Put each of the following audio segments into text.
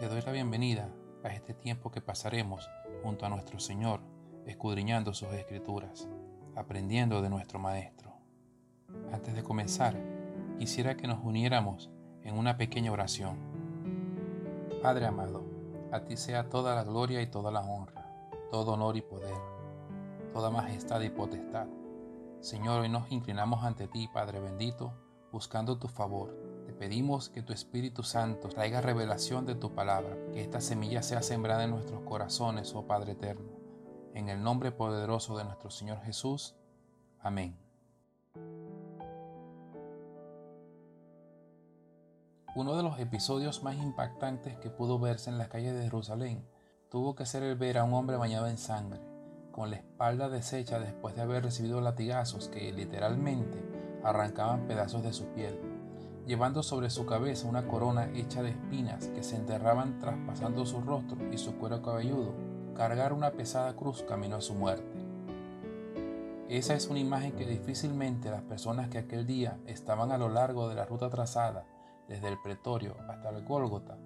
Te doy la bienvenida a este tiempo que pasaremos junto a nuestro Señor, escudriñando sus escrituras, aprendiendo de nuestro Maestro. Antes de comenzar, quisiera que nos uniéramos en una pequeña oración. Padre amado, a ti sea toda la gloria y toda la honra, todo honor y poder, toda majestad y potestad. Señor, hoy nos inclinamos ante ti, Padre bendito, buscando tu favor. Pedimos que tu Espíritu Santo traiga revelación de tu palabra, que esta semilla sea sembrada en nuestros corazones, oh Padre eterno. En el nombre poderoso de nuestro Señor Jesús. Amén. Uno de los episodios más impactantes que pudo verse en las calles de Jerusalén tuvo que ser el ver a un hombre bañado en sangre, con la espalda deshecha después de haber recibido latigazos que literalmente arrancaban pedazos de su piel, llevando sobre su cabeza una corona hecha de espinas que se enterraban traspasando su rostro y su cuero cabelludo, cargar una pesada cruz camino a su muerte. Esa es una imagen que difícilmente las personas que aquel día estaban a lo largo de la ruta trazada, desde el pretorio hasta el Gólgota,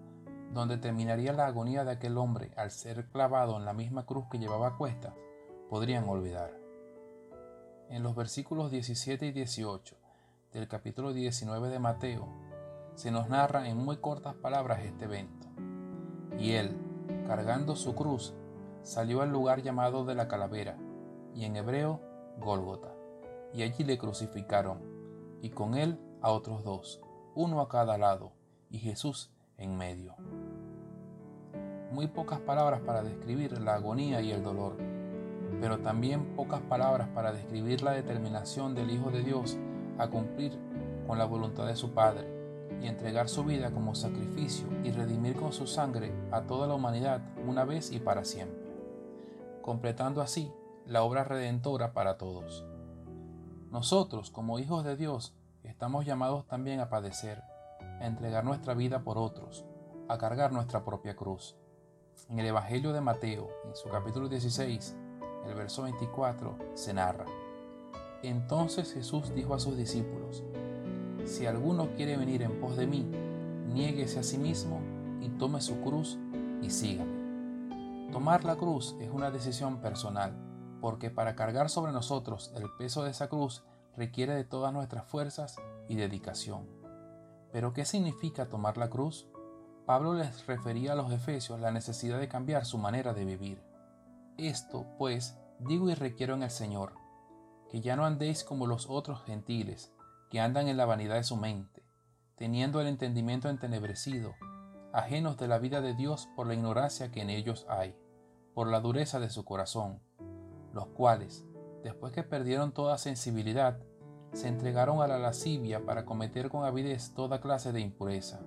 donde terminaría la agonía de aquel hombre al ser clavado en la misma cruz que llevaba a cuestas, podrían olvidar. En los versículos 17 y 18 del capítulo 19 de Mateo, se nos narra en muy cortas palabras este evento. Y él, cargando su cruz, salió al lugar llamado de la calavera, y en hebreo, Gólgota, y allí le crucificaron, y con él a otros dos, uno a cada lado, y Jesús en medio. Muy pocas palabras para describir la agonía y el dolor pero también pocas palabras para describir la determinación del Hijo de Dios a cumplir con la voluntad de su Padre y entregar su vida como sacrificio y redimir con su sangre a toda la humanidad una vez y para siempre, completando así la obra redentora para todos. Nosotros, como hijos de Dios, estamos llamados también a padecer, a entregar nuestra vida por otros, a cargar nuestra propia cruz. En el Evangelio de Mateo, en su capítulo 16, el verso 24 se narra. Entonces Jesús dijo a sus discípulos, Si alguno quiere venir en pos de mí, niéguese a sí mismo y tome su cruz y sígame. Tomar la cruz es una decisión personal, porque para cargar sobre nosotros el peso de esa cruz requiere de todas nuestras fuerzas y dedicación. Pero ¿qué significa tomar la cruz? Pablo les refería a los efesios la necesidad de cambiar su manera de vivir. Esto, pues, digo y requiero en el Señor, que ya no andéis como los otros gentiles, que andan en la vanidad de su mente, teniendo el entendimiento entenebrecido, ajenos de la vida de Dios por la ignorancia que en ellos hay, por la dureza de su corazón, los cuales, después que perdieron toda sensibilidad, se entregaron a la lascivia para cometer con avidez toda clase de impureza.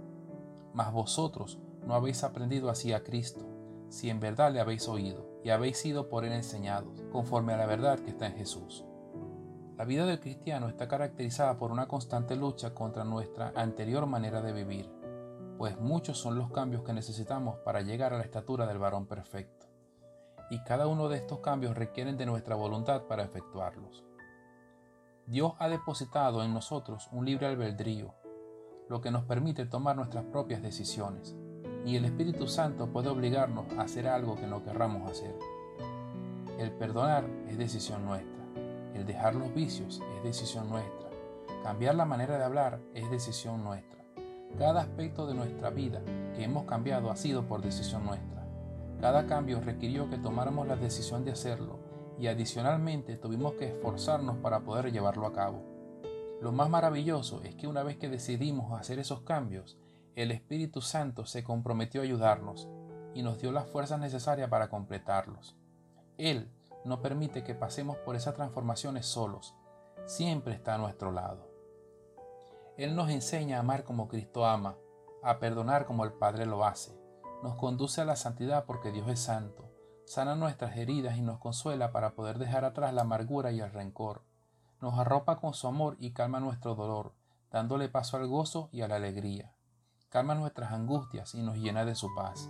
Mas vosotros no habéis aprendido así a Cristo, si en verdad le habéis oído y habéis sido por él enseñados, conforme a la verdad que está en Jesús. La vida del cristiano está caracterizada por una constante lucha contra nuestra anterior manera de vivir, pues muchos son los cambios que necesitamos para llegar a la estatura del varón perfecto, y cada uno de estos cambios requieren de nuestra voluntad para efectuarlos. Dios ha depositado en nosotros un libre albedrío, lo que nos permite tomar nuestras propias decisiones ni el Espíritu Santo puede obligarnos a hacer algo que no querramos hacer. El perdonar es decisión nuestra. El dejar los vicios es decisión nuestra. Cambiar la manera de hablar es decisión nuestra. Cada aspecto de nuestra vida que hemos cambiado ha sido por decisión nuestra. Cada cambio requirió que tomáramos la decisión de hacerlo y adicionalmente tuvimos que esforzarnos para poder llevarlo a cabo. Lo más maravilloso es que una vez que decidimos hacer esos cambios, el Espíritu Santo se comprometió a ayudarnos y nos dio las fuerzas necesarias para completarlos. Él no permite que pasemos por esas transformaciones solos, siempre está a nuestro lado. Él nos enseña a amar como Cristo ama, a perdonar como el Padre lo hace, nos conduce a la santidad porque Dios es santo, sana nuestras heridas y nos consuela para poder dejar atrás la amargura y el rencor, nos arropa con su amor y calma nuestro dolor, dándole paso al gozo y a la alegría calma nuestras angustias y nos llena de su paz.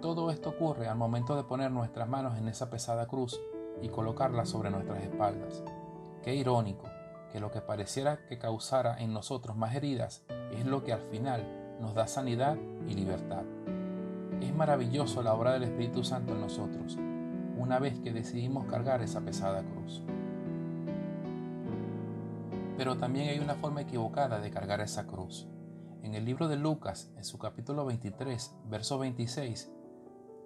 Todo esto ocurre al momento de poner nuestras manos en esa pesada cruz y colocarla sobre nuestras espaldas. Qué irónico que lo que pareciera que causara en nosotros más heridas es lo que al final nos da sanidad y libertad. Es maravilloso la obra del Espíritu Santo en nosotros, una vez que decidimos cargar esa pesada cruz. Pero también hay una forma equivocada de cargar esa cruz. En el libro de Lucas, en su capítulo 23, verso 26,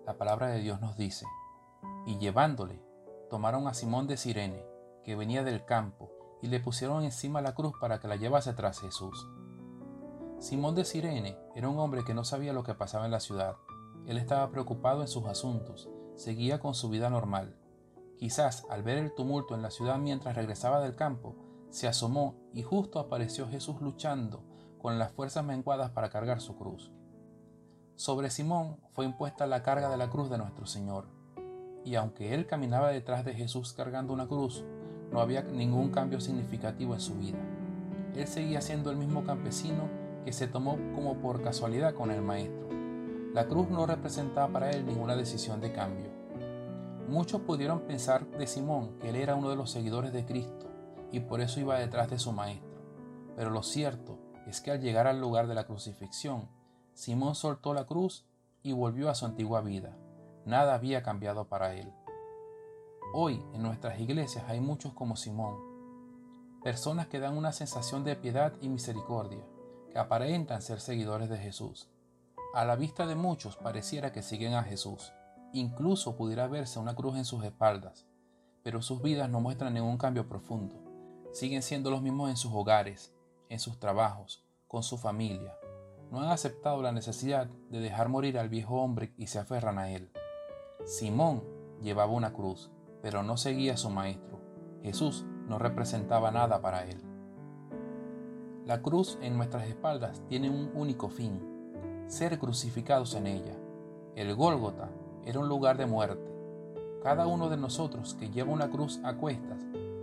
la palabra de Dios nos dice, y llevándole, tomaron a Simón de Sirene, que venía del campo, y le pusieron encima la cruz para que la llevase tras Jesús. Simón de Sirene era un hombre que no sabía lo que pasaba en la ciudad. Él estaba preocupado en sus asuntos, seguía con su vida normal. Quizás al ver el tumulto en la ciudad mientras regresaba del campo, se asomó y justo apareció Jesús luchando con las fuerzas menguadas para cargar su cruz. Sobre Simón fue impuesta la carga de la cruz de nuestro Señor, y aunque él caminaba detrás de Jesús cargando una cruz, no había ningún cambio significativo en su vida. Él seguía siendo el mismo campesino que se tomó como por casualidad con el Maestro. La cruz no representaba para él ninguna decisión de cambio. Muchos pudieron pensar de Simón que él era uno de los seguidores de Cristo, y por eso iba detrás de su maestro. Pero lo cierto es que al llegar al lugar de la crucifixión, Simón soltó la cruz y volvió a su antigua vida. Nada había cambiado para él. Hoy en nuestras iglesias hay muchos como Simón, personas que dan una sensación de piedad y misericordia, que aparentan ser seguidores de Jesús. A la vista de muchos pareciera que siguen a Jesús, incluso pudiera verse una cruz en sus espaldas, pero sus vidas no muestran ningún cambio profundo siguen siendo los mismos en sus hogares, en sus trabajos, con su familia. No han aceptado la necesidad de dejar morir al viejo hombre y se aferran a él. Simón llevaba una cruz, pero no seguía a su maestro. Jesús no representaba nada para él. La cruz en nuestras espaldas tiene un único fin, ser crucificados en ella. El Gólgota era un lugar de muerte. Cada uno de nosotros que lleva una cruz a cuestas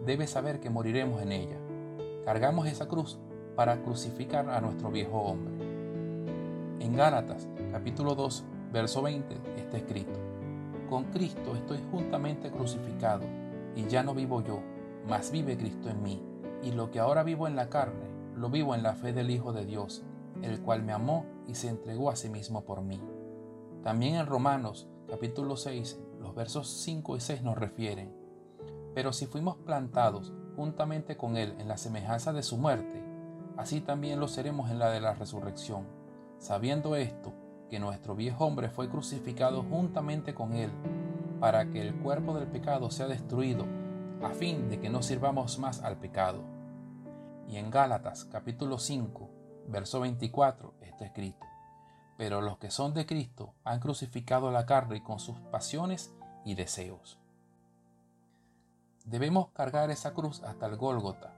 debe saber que moriremos en ella. Cargamos esa cruz para crucificar a nuestro viejo hombre. En Gálatas capítulo 2, verso 20 está escrito, Con Cristo estoy juntamente crucificado, y ya no vivo yo, mas vive Cristo en mí, y lo que ahora vivo en la carne, lo vivo en la fe del Hijo de Dios, el cual me amó y se entregó a sí mismo por mí. También en Romanos capítulo 6, los versos 5 y 6 nos refieren, pero si fuimos plantados juntamente con Él en la semejanza de su muerte, así también lo seremos en la de la resurrección, sabiendo esto, que nuestro viejo hombre fue crucificado juntamente con Él, para que el cuerpo del pecado sea destruido, a fin de que no sirvamos más al pecado. Y en Gálatas capítulo 5, verso 24 está escrito, pero los que son de Cristo han crucificado la carne con sus pasiones y deseos. Debemos cargar esa cruz hasta el Gólgota,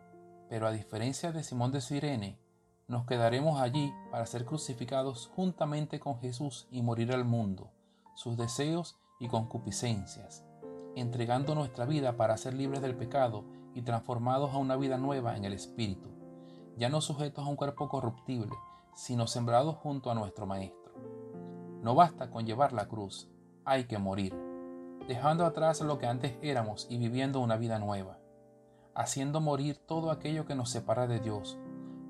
pero a diferencia de Simón de Sirene, nos quedaremos allí para ser crucificados juntamente con Jesús y morir al mundo, sus deseos y concupiscencias, entregando nuestra vida para ser libres del pecado y transformados a una vida nueva en el Espíritu, ya no sujetos a un cuerpo corruptible, sino sembrados junto a nuestro Maestro. No basta con llevar la cruz, hay que morir dejando atrás lo que antes éramos y viviendo una vida nueva, haciendo morir todo aquello que nos separa de Dios,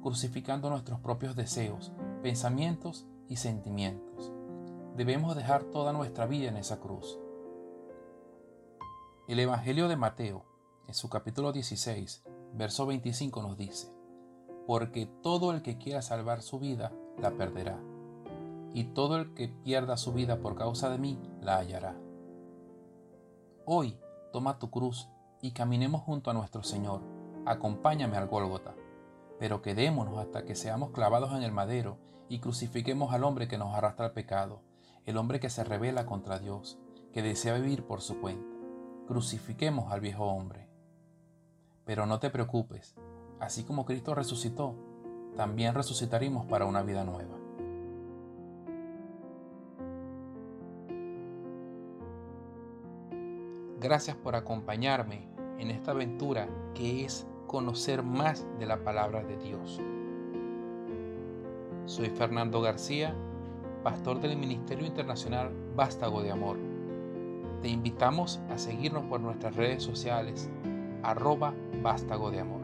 crucificando nuestros propios deseos, pensamientos y sentimientos. Debemos dejar toda nuestra vida en esa cruz. El Evangelio de Mateo, en su capítulo 16, verso 25 nos dice, Porque todo el que quiera salvar su vida, la perderá, y todo el que pierda su vida por causa de mí, la hallará. Hoy toma tu cruz y caminemos junto a nuestro Señor. Acompáñame al Gólgota. Pero quedémonos hasta que seamos clavados en el madero y crucifiquemos al hombre que nos arrastra al pecado, el hombre que se revela contra Dios, que desea vivir por su cuenta. Crucifiquemos al viejo hombre. Pero no te preocupes, así como Cristo resucitó, también resucitaremos para una vida nueva. Gracias por acompañarme en esta aventura que es conocer más de la palabra de Dios. Soy Fernando García, pastor del Ministerio Internacional Vástago de Amor. Te invitamos a seguirnos por nuestras redes sociales, arroba Vástago de Amor.